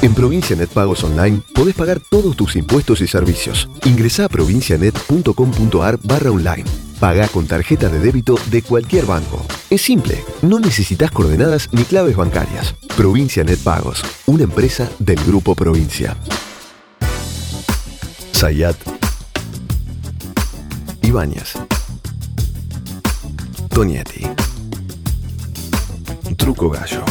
En Provincia Net Pagos Online podés pagar todos tus impuestos y servicios. Ingresá a provincianet.com.ar barra online. Paga con tarjeta de débito de cualquier banco. Es simple, no necesitas coordenadas ni claves bancarias. Provincia Net Pagos, una empresa del Grupo Provincia. Sayat Ibáñez Tonietti Truco Gallo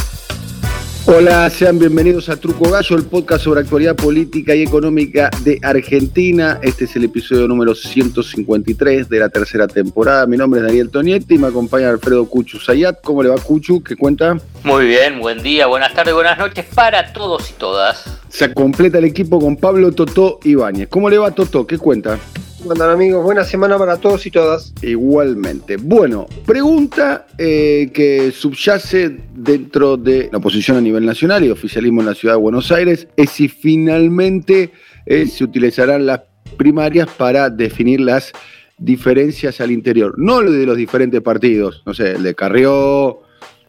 Hola, sean bienvenidos a Truco Gallo, el podcast sobre actualidad política y económica de Argentina. Este es el episodio número 153 de la tercera temporada. Mi nombre es Daniel Tonietti y me acompaña Alfredo Cuchu Sayat. ¿Cómo le va Cuchu? ¿Qué cuenta? Muy bien, buen día, buenas tardes, buenas noches para todos y todas. Se completa el equipo con Pablo Totó Ibáñez. ¿Cómo le va Totó? ¿Qué cuenta? ¿Cómo amigos? Buena semana para todos y todas. Igualmente. Bueno, pregunta eh, que subyace dentro de la oposición a nivel nacional y oficialismo en la ciudad de Buenos Aires es si finalmente eh, se utilizarán las primarias para definir las diferencias al interior. No lo de los diferentes partidos, no sé, el de Carrió,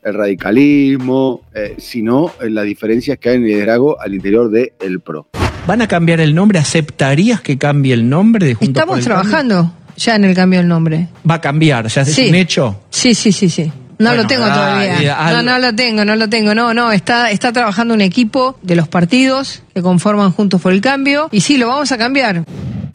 el radicalismo, eh, sino las diferencias que hay en el liderazgo al interior del el PRO. ¿Van a cambiar el nombre? ¿Aceptarías que cambie el nombre de Juntos Estamos trabajando ya en el cambio del nombre. ¿Va a cambiar? ¿Ya es un hecho? Sí, sí, sí, sí. No lo tengo todavía. No, no lo tengo, no lo tengo. No, no, está, está trabajando un equipo de los partidos que conforman Juntos por el Cambio. Y sí, lo vamos a cambiar.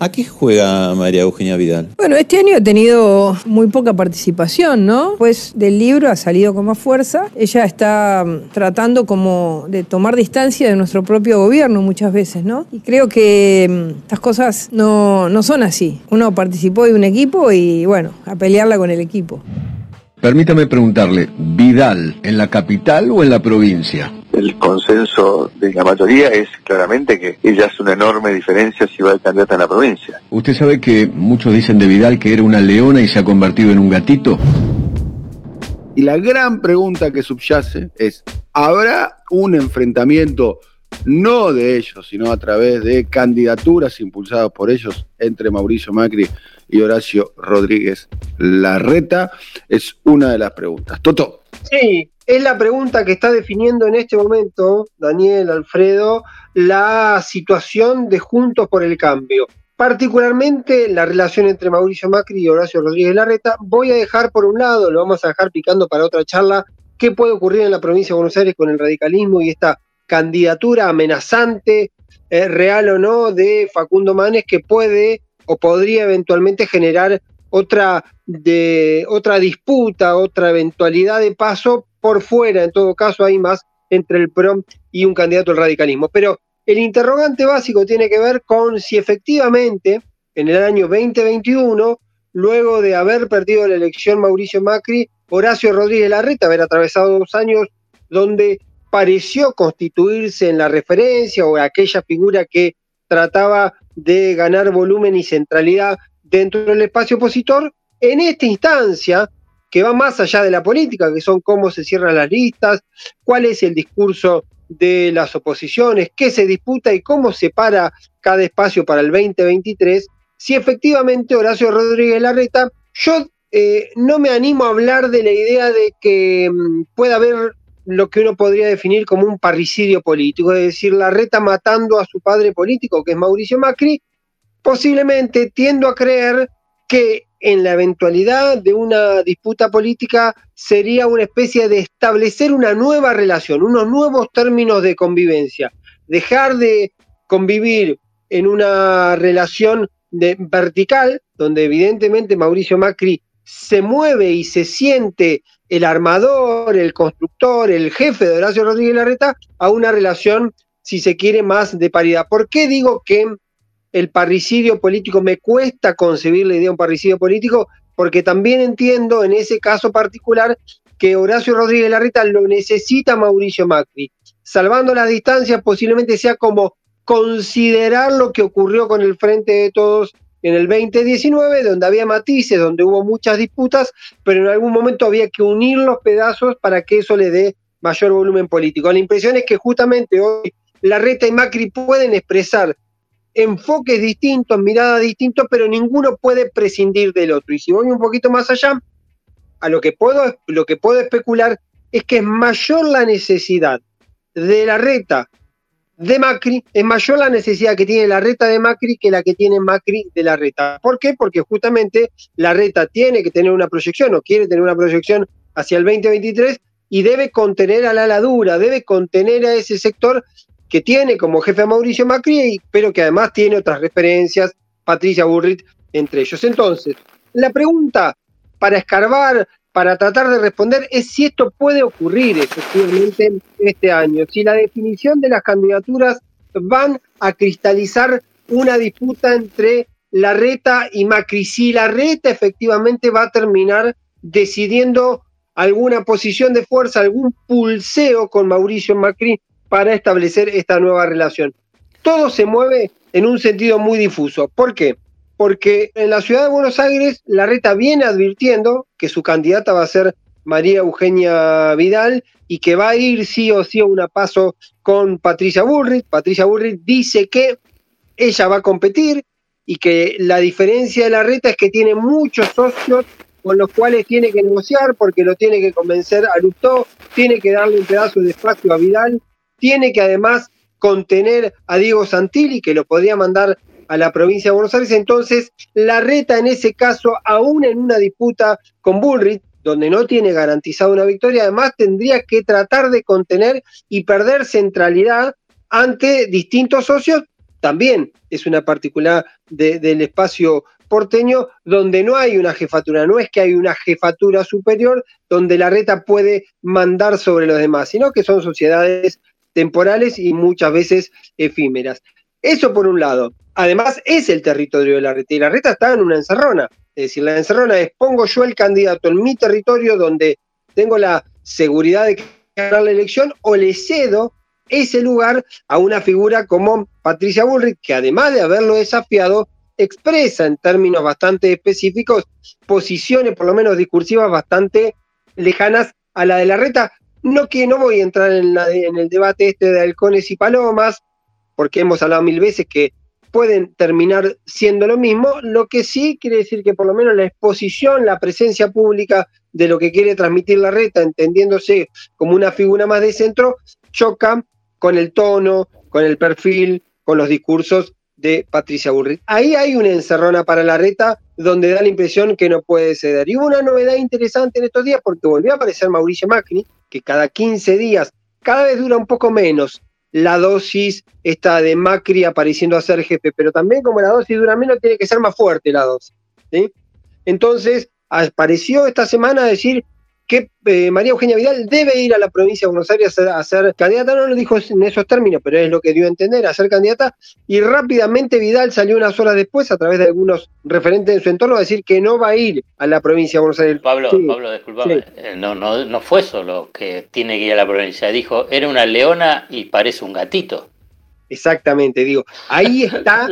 ¿A qué juega María Eugenia Vidal? Bueno, este año ha tenido muy poca participación, ¿no? Pues del libro ha salido con más fuerza. Ella está mm, tratando como de tomar distancia de nuestro propio gobierno muchas veces, ¿no? Y creo que mm, estas cosas no, no son así. Uno participó de un equipo y, bueno, a pelearla con el equipo. Permítame preguntarle, ¿Vidal en la capital o en la provincia? El consenso de la mayoría es claramente que ella es una enorme diferencia si va a candidata en la provincia. ¿Usted sabe que muchos dicen de Vidal que era una leona y se ha convertido en un gatito? Y la gran pregunta que subyace es, ¿habrá un enfrentamiento no de ellos, sino a través de candidaturas impulsadas por ellos entre Mauricio Macri y Horacio Rodríguez Larreta? Es una de las preguntas. Toto. Sí, es la pregunta que está definiendo en este momento, Daniel, Alfredo, la situación de Juntos por el Cambio. Particularmente la relación entre Mauricio Macri y Horacio Rodríguez Larreta. Voy a dejar por un lado, lo vamos a dejar picando para otra charla, qué puede ocurrir en la provincia de Buenos Aires con el radicalismo y esta candidatura amenazante, eh, real o no, de Facundo Manes que puede o podría eventualmente generar otra, de, otra disputa, otra eventualidad de paso por fuera, en todo caso hay más entre el PROM y un candidato al radicalismo. Pero el interrogante básico tiene que ver con si efectivamente en el año 2021, luego de haber perdido la elección Mauricio Macri, Horacio Rodríguez Larreta, haber atravesado dos años donde pareció constituirse en la referencia o aquella figura que trataba de ganar volumen y centralidad dentro del espacio opositor, en esta instancia, que va más allá de la política, que son cómo se cierran las listas, cuál es el discurso de las oposiciones, qué se disputa y cómo se para cada espacio para el 2023, si efectivamente Horacio Rodríguez Larreta, yo eh, no me animo a hablar de la idea de que mm, pueda haber lo que uno podría definir como un parricidio político, es decir, la reta matando a su padre político, que es Mauricio Macri, posiblemente tiendo a creer que en la eventualidad de una disputa política sería una especie de establecer una nueva relación, unos nuevos términos de convivencia, dejar de convivir en una relación de vertical, donde evidentemente Mauricio Macri se mueve y se siente el armador, el constructor, el jefe de Horacio Rodríguez Larreta a una relación, si se quiere, más de paridad. ¿Por qué digo que el parricidio político me cuesta concebir la idea de un parricidio político? Porque también entiendo en ese caso particular que Horacio Rodríguez Larreta lo necesita Mauricio Macri. Salvando las distancias, posiblemente sea como considerar lo que ocurrió con el Frente de Todos en el 2019, donde había matices, donde hubo muchas disputas, pero en algún momento había que unir los pedazos para que eso le dé mayor volumen político. La impresión es que justamente hoy la Reta y Macri pueden expresar enfoques distintos, miradas distintas, pero ninguno puede prescindir del otro. Y si voy un poquito más allá, a lo que puedo, lo que puedo especular es que es mayor la necesidad de la Reta de Macri, es mayor la necesidad que tiene la reta de Macri que la que tiene Macri de la reta. ¿Por qué? Porque justamente la reta tiene que tener una proyección o quiere tener una proyección hacia el 2023 y debe contener a la ladura, debe contener a ese sector que tiene como jefe a Mauricio Macri, pero que además tiene otras referencias, Patricia Burrit entre ellos. Entonces, la pregunta para escarbar, para tratar de responder, es si esto puede ocurrir efectivamente este año, si la definición de las candidaturas van a cristalizar una disputa entre la reta y Macri, si la reta efectivamente va a terminar decidiendo alguna posición de fuerza, algún pulseo con Mauricio Macri para establecer esta nueva relación. Todo se mueve en un sentido muy difuso. ¿Por qué? porque en la ciudad de Buenos Aires la reta viene advirtiendo que su candidata va a ser María Eugenia Vidal y que va a ir sí o sí a una paso con Patricia Bullrich. Patricia Bullrich dice que ella va a competir y que la diferencia de la reta es que tiene muchos socios con los cuales tiene que negociar porque lo tiene que convencer a Lustó, tiene que darle un pedazo de espacio a Vidal, tiene que además contener a Diego Santilli, que lo podría mandar a la provincia de Buenos Aires. Entonces, la reta en ese caso, aún en una disputa con Bullrich, donde no tiene garantizada una victoria, además tendría que tratar de contener y perder centralidad ante distintos socios. También es una particular del espacio porteño donde no hay una jefatura, no es que hay una jefatura superior donde la reta puede mandar sobre los demás, sino que son sociedades temporales y muchas veces efímeras. Eso por un lado. Además, es el territorio de la reta y la reta está en una encerrona. Es decir, la encerrona es pongo yo el candidato en mi territorio donde tengo la seguridad de ganar la elección o le cedo ese lugar a una figura como Patricia Bullrich, que además de haberlo desafiado, expresa en términos bastante específicos posiciones, por lo menos discursivas, bastante lejanas a la de la reta. No que no voy a entrar en, en el debate este de halcones y palomas, porque hemos hablado mil veces que pueden terminar siendo lo mismo, lo que sí quiere decir que por lo menos la exposición, la presencia pública de lo que quiere transmitir la reta, entendiéndose como una figura más de centro, choca con el tono, con el perfil, con los discursos de Patricia Burrit. Ahí hay una encerrona para la reta donde da la impresión que no puede ceder. Y hubo una novedad interesante en estos días porque volvió a aparecer Mauricio Macri, que cada 15 días, cada vez dura un poco menos, la dosis esta de Macri apareciendo a ser jefe, pero también como la dosis dura menos, tiene que ser más fuerte la dosis. Entonces, apareció esta semana a decir que eh, María Eugenia Vidal debe ir a la provincia de Buenos Aires a ser, candidata, no lo dijo en esos términos, pero es lo que dio a entender, a ser candidata, y rápidamente Vidal salió unas horas después, a través de algunos referentes en su entorno, a decir que no va a ir a la provincia de Buenos Aires. Pablo, Pablo, disculpame, eh, no, no, no fue solo que tiene que ir a la provincia, dijo, era una leona y parece un gatito. Exactamente, digo, ahí está,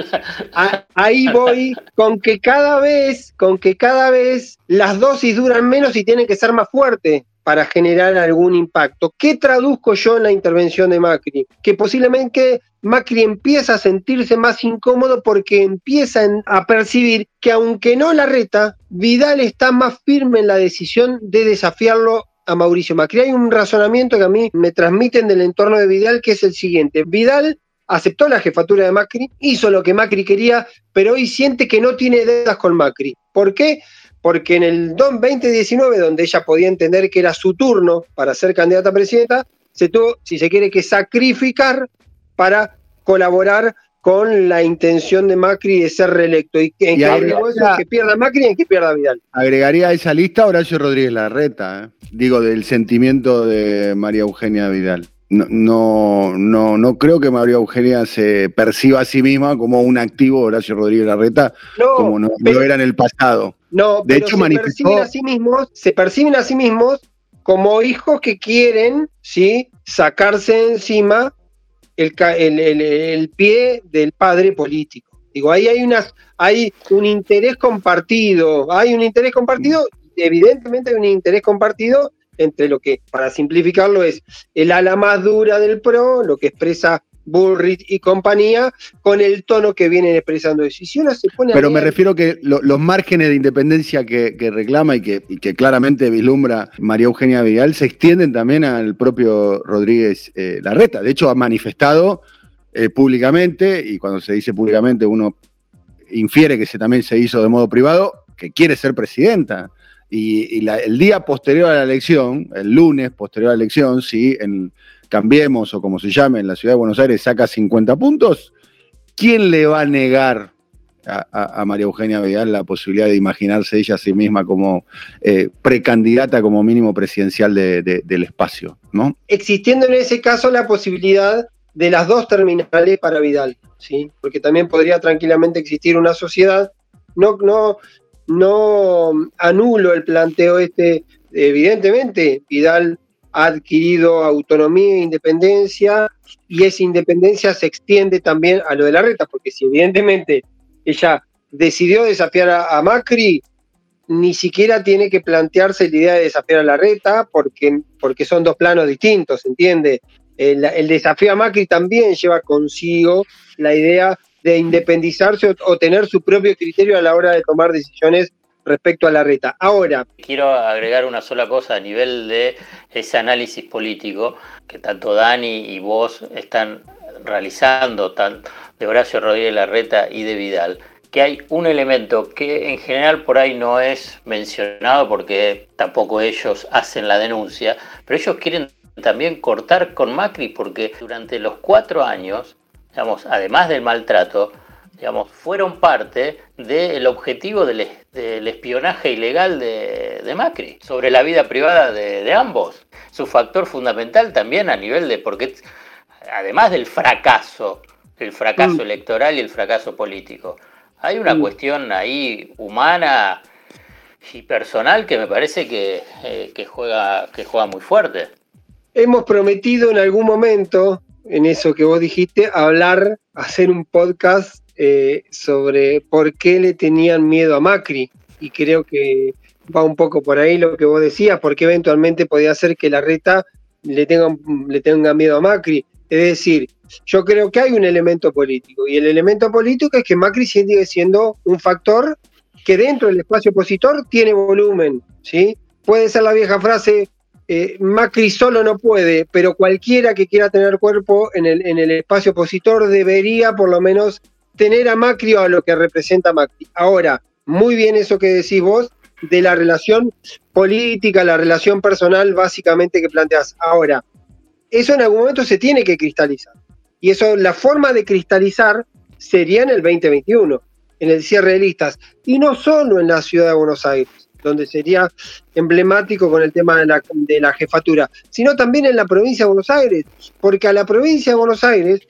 ahí voy con que cada vez, con que cada vez las dosis duran menos y tienen que ser más fuertes para generar algún impacto. ¿Qué traduzco yo en la intervención de Macri? Que posiblemente Macri empieza a sentirse más incómodo porque empieza a percibir que aunque no la reta, Vidal está más firme en la decisión de desafiarlo a Mauricio Macri. Hay un razonamiento que a mí me transmiten del entorno de Vidal que es el siguiente. Vidal aceptó la jefatura de Macri, hizo lo que Macri quería, pero hoy siente que no tiene deudas con Macri. ¿Por qué? Porque en el 2019, donde ella podía entender que era su turno para ser candidata a presidenta, se tuvo, si se quiere, que sacrificar para colaborar con la intención de Macri de ser reelecto. Y, en que pierda Macri y en que pierda Vidal. Agregaría a esa lista Horacio Rodríguez Larreta, ¿eh? digo, del sentimiento de María Eugenia Vidal no, no, no, creo que María Eugenia se perciba a sí misma como un activo Horacio Rodríguez Larreta, como no, era en el pasado. No, de hecho se perciben a sí mismos, se perciben a sí mismos como hijos que quieren, ¿sí? sacarse encima el, el, pie del padre político. Digo, ahí hay unas, hay un interés compartido, hay un interés compartido, evidentemente hay un interés compartido entre lo que, para simplificarlo, es el ala más dura del PRO, lo que expresa Bullrich y compañía, con el tono que vienen expresando. Y si uno se pone Pero me refiero que los márgenes de independencia que, reclama y que, que, claramente vislumbra María Eugenia Vidal se extienden también al propio Rodríguez eh, Larreta. De hecho, ha manifestado eh, públicamente, y cuando se dice públicamente uno infiere que se, también se hizo de modo privado, que quiere ser presidenta. Y, el día posterior a la elección, el lunes posterior a la elección, si Cambiemos o como se llame en la ciudad de Buenos Aires saca 50 puntos, ¿quién le va a negar a, María Eugenia Vidal la posibilidad de imaginarse ella a sí misma como eh, precandidata como mínimo presidencial del espacio? ¿no? Existiendo en ese caso la posibilidad de las dos terminales para Vidal, ¿sí? porque también podría tranquilamente existir una sociedad. No, no, no anulo el planteo este, evidentemente, Vidal ha adquirido autonomía e independencia y esa independencia se extiende también a lo de la reta, porque si evidentemente ella decidió desafiar a, Macri, ni siquiera tiene que plantearse la idea de desafiar a la reta, porque, porque son dos planos distintos, ¿entiende? El, el, desafío a Macri también lleva consigo la idea de independizarse o, tener su propio criterio a la hora de tomar decisiones respecto a la reta. Ahora. Quiero agregar una sola cosa a nivel de ese análisis político que tanto Dani y vos están realizando, tanto de Horacio Rodríguez Larreta y de Vidal, que hay un elemento que en general por ahí no es mencionado porque tampoco ellos hacen la denuncia, pero ellos quieren también cortar con Macri porque durante los cuatro años, digamos, además del maltrato, digamos, fueron parte del objetivo del, espionaje ilegal de, Macri sobre la vida privada de, ambos. Su factor fundamental también a nivel de, porque además del fracaso, el fracaso mm. electoral y el fracaso político, hay una mm. cuestión ahí humana y personal que me parece que, eh, que, juega, que juega muy fuerte. Hemos prometido en algún momento, en eso que vos dijiste, hablar, hacer un podcast eh, sobre por qué le tenían miedo a Macri. Y creo que va un poco por ahí lo que vos decías, porque eventualmente podía ser que la reta le tenga, le tenga miedo a Macri. Es decir, yo creo que hay un elemento político, y el elemento político es que Macri sigue siendo un factor que dentro del espacio opositor tiene volumen, ¿sí? Puede ser la vieja frase, eh, Macri solo no puede, pero cualquiera que quiera tener cuerpo en el, en el espacio opositor debería por lo menos tener a Macri o a lo que representa Macri. Ahora, muy bien eso que decís vos de la relación política, la relación personal básicamente que planteas. Ahora, eso en algún momento se tiene que cristalizar. Y eso, la forma de cristalizar sería en el 2021, en el cierre de listas. Y no solo en la ciudad de Buenos Aires, donde sería emblemático con el tema de la, de la jefatura, sino también en la provincia de Buenos Aires, porque a la provincia de Buenos Aires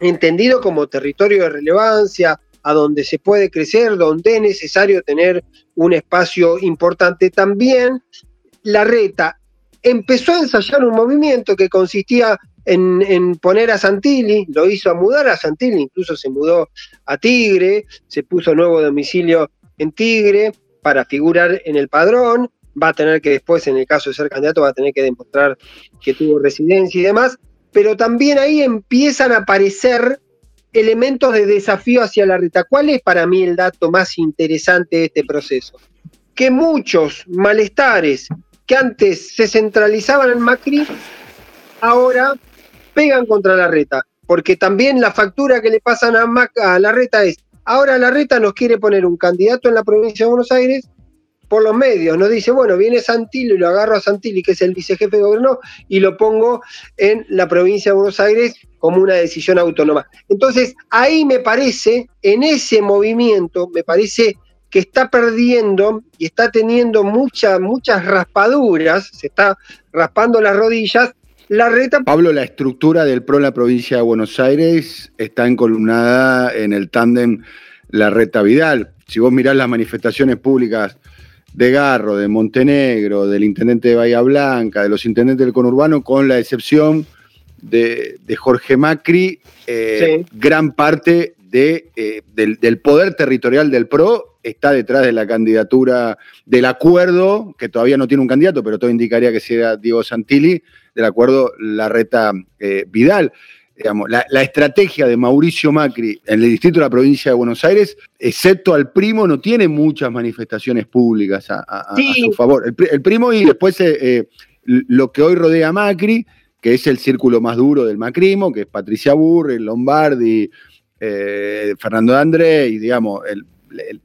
entendido como territorio de relevancia, a donde se puede crecer, donde es necesario tener un espacio importante. También la reta empezó a ensayar un movimiento que consistía en, poner a Santilli, lo hizo a mudar a Santilli, incluso se mudó a Tigre, se puso nuevo domicilio en Tigre para figurar en el padrón, va a tener que después, en el caso de ser candidato, va a tener que demostrar que tuvo residencia y demás, pero también ahí empiezan a aparecer elementos de desafío hacia la reta. ¿Cuál es para mí el dato más interesante de este proceso? Que muchos malestares que antes se centralizaban en Macri, ahora pegan contra la reta, porque también la factura que le pasan a, a la reta es, ahora la reta nos quiere poner un candidato en la provincia de Buenos Aires por los medios, nos dice, bueno, viene Santilli, lo agarro a Santilli, que es el vicejefe de gobierno, y lo pongo en la provincia de Buenos Aires como una decisión autónoma. Entonces, ahí me parece, en ese movimiento, me parece que está perdiendo y está teniendo muchas, muchas raspaduras, se está raspando las rodillas, la reta... Pablo, la estructura del PRO en la provincia de Buenos Aires está encolumnada en el tándem La Reta Vidal. Si vos mirás las manifestaciones públicas de Garro, de Montenegro, del intendente de Bahía Blanca, de los intendentes del conurbano, con la excepción de, Jorge Macri, eh, gran parte de, eh, del, poder territorial del PRO está detrás de la candidatura del acuerdo, que todavía no tiene un candidato, pero todo indicaría que sea Diego Santilli, del acuerdo Larreta eh, Vidal la, estrategia de Mauricio Macri en el distrito de la provincia de Buenos Aires, excepto al primo, no tiene muchas manifestaciones públicas a, su favor. El, primo y después eh, eh, lo que hoy rodea a Macri, que es el círculo más duro del macrismo, que es Patricia Burri, Lombardi, eh, Fernando de André, y digamos, el,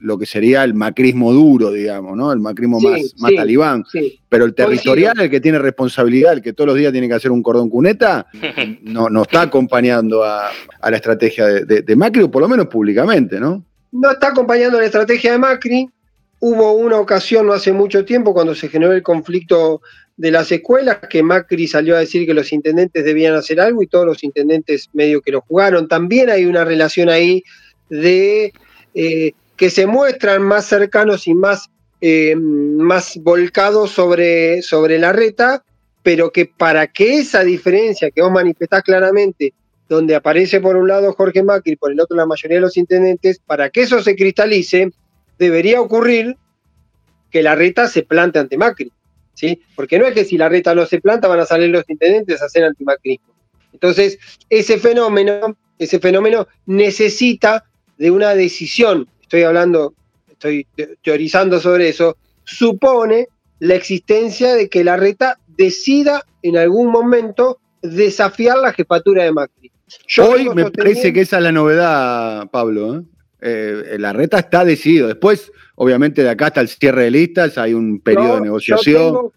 lo que sería el macrismo duro, digamos, ¿no? El macrismo más, talibán. Pero el territorial, el que tiene responsabilidad, el que todos los días tiene que hacer un cordón cuneta, no, no está acompañando a, la estrategia de, de, Macri, o por lo menos públicamente, ¿no? No está acompañando la estrategia de Macri. Hubo una ocasión no hace mucho tiempo cuando se generó el conflicto de las escuelas que Macri salió a decir que los intendentes debían hacer algo y todos los intendentes medio que lo jugaron. También hay una relación ahí de eh, que se muestran más cercanos y más, eh, más volcados sobre, sobre la reta, pero que para que esa diferencia que vos manifestás claramente, donde aparece por un lado Jorge Macri y por el otro la mayoría de los intendentes, para que eso se cristalice, debería ocurrir que la reta se plante ante Macri. ¿sí? Porque no es que si la reta no se planta van a salir los intendentes a hacer antimacrismo. Entonces, ese fenómeno, ese fenómeno necesita de una decisión estoy hablando, estoy teorizando sobre eso, supone la existencia de que la reta decida en algún momento desafiar la jefatura de Macri. Hoy me parece que esa es la novedad, Pablo. ¿eh? Eh, la reta está decidido. Después, obviamente, de acá hasta el cierre de listas hay un periodo de negociación.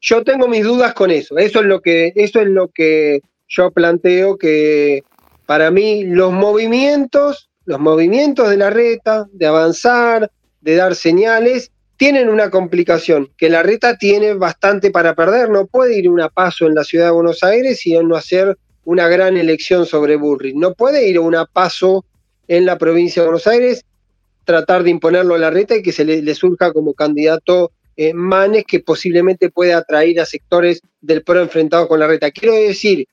Yo tengo, mis dudas con eso. Eso es lo que, eso es lo que yo planteo que para mí los movimientos los movimientos de la reta, de avanzar, de dar señales, tienen una complicación, que la reta tiene bastante para perder, no puede ir una paso en la ciudad de Buenos Aires y no hacer una gran elección sobre Burri, no puede ir una paso en la provincia de Buenos Aires, tratar de imponerlo a la reta y que se le, surja como candidato eh, Manes que posiblemente pueda atraer a sectores del PRO enfrentado con la reta. Quiero decir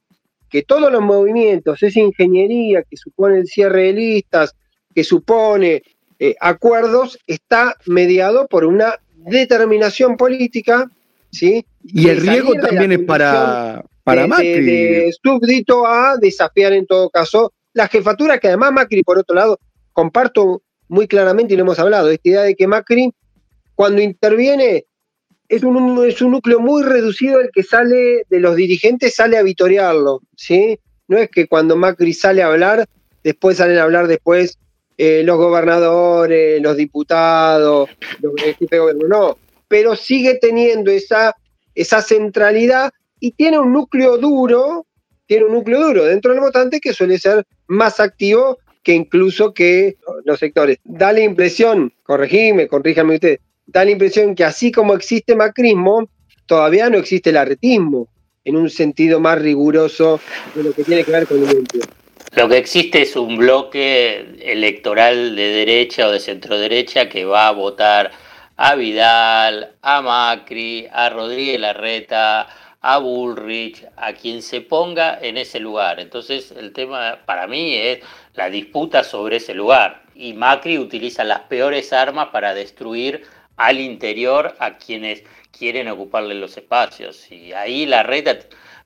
que todos los movimientos, esa ingeniería que supone el cierre de listas, que supone eh, acuerdos, está mediado por una determinación política, ¿sí? Y el riesgo también es para, para Macri. súbdito a desafiar en todo caso la jefatura, que además Macri, por otro lado, comparto muy claramente y lo hemos hablado, esta idea de que Macri, cuando interviene, es un, es un núcleo muy reducido el que sale de los dirigentes, sale a vitorearlo, ¿sí? No es que cuando Macri sale a hablar, después salen a hablar después eh, los gobernadores, los diputados, los jefes de gobierno, no, pero sigue teniendo esa, esa centralidad y tiene un núcleo duro, tiene un núcleo duro dentro del votante que suele ser más activo que incluso que los sectores. Da la impresión, corregime, corríjame usted, da la impresión que así como existe macrismo, todavía no existe el arretismo, en un sentido más riguroso de lo que tiene que ver con el empleo. Lo que existe es un bloque electoral de derecha o de centro derecha que va a votar a Vidal, a Macri, a Rodríguez Larreta, a Bullrich, a quien se ponga en ese lugar. Entonces el tema para mí es la disputa sobre ese lugar. Y Macri utiliza las peores armas para destruir al interior a quienes quieren ocuparle los espacios. Y ahí la reta,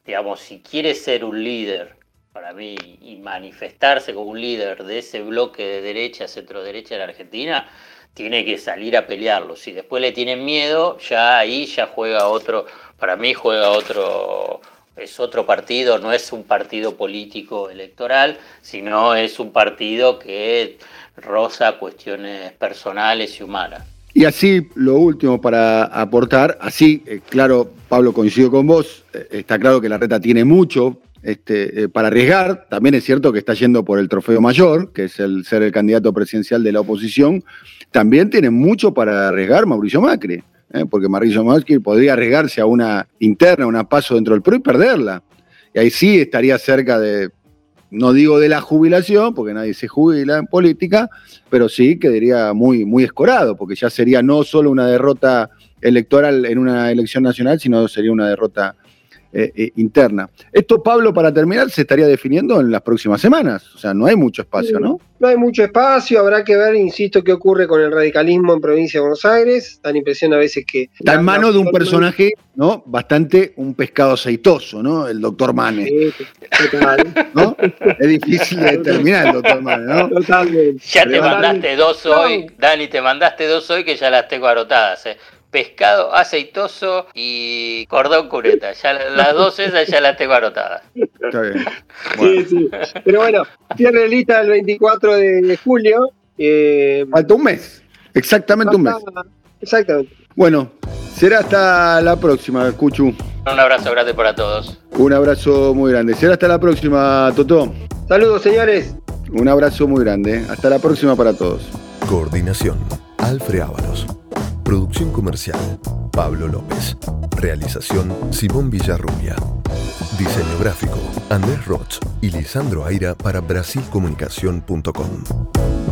digamos, si quiere ser un líder, para mí, y manifestarse como un líder de ese bloque de derecha, centro-derecha en Argentina, tiene que salir a pelearlo. Si después le tienen miedo, ya ahí ya juega otro, para mí juega otro, es otro partido, no es un partido político electoral, sino es un partido que roza cuestiones personales y humanas. Y así, lo último para aportar, así, eh, claro, Pablo, coincido con vos, eh, está claro que la reta tiene mucho este, eh, para arriesgar, también es cierto que está yendo por el trofeo mayor, que es el ser el candidato presidencial de la oposición, también tiene mucho para arriesgar Mauricio Macri, porque Mauricio Macri podría arriesgarse a una interna, una paso dentro del PRO y perderla. Y ahí sí estaría cerca de no digo de la jubilación, porque nadie se jubila en política, pero sí quedaría muy, muy escorado, porque ya sería no solo una derrota electoral en una elección nacional, sino sería una derrota eh, eh, interna. Esto, Pablo, para terminar, se estaría definiendo en las próximas semanas. O sea, no hay mucho espacio, ¿no? No hay mucho espacio, habrá que ver, insisto, qué ocurre con el radicalismo en provincia de Buenos Aires. Da la impresión a veces que. Está en manos de un personaje, ¿no? Bastante un pescado aceitoso, ¿no? El doctor Mane. ¿No? Es difícil de determinar el doctor Mane, ¿no? Totalmente. Ya te mandaste dos hoy, Dani, te mandaste dos hoy que ya las tengo arotadas, ¿eh? Pescado aceitoso y cordón cureta. Ya las dos esas ya las tengo anotadas. Está bien. Sí, sí. Pero bueno, cierre lista el 24 de julio. Eh, Falta un mes. Exactamente un mes. Exactamente. Bueno, será hasta la próxima, Cuchu. Un abrazo grande para todos. Un abrazo muy grande. Será hasta la próxima, Totó. Saludos, señores. Un abrazo muy grande. Hasta la próxima para todos. Coordinación. Alfred Ábalos. Producción comercial. Pablo López. Realización. Simón Villarrubia. Diseño gráfico. Andrés Roch y Lisandro Aira para Brasilcomunicación.com.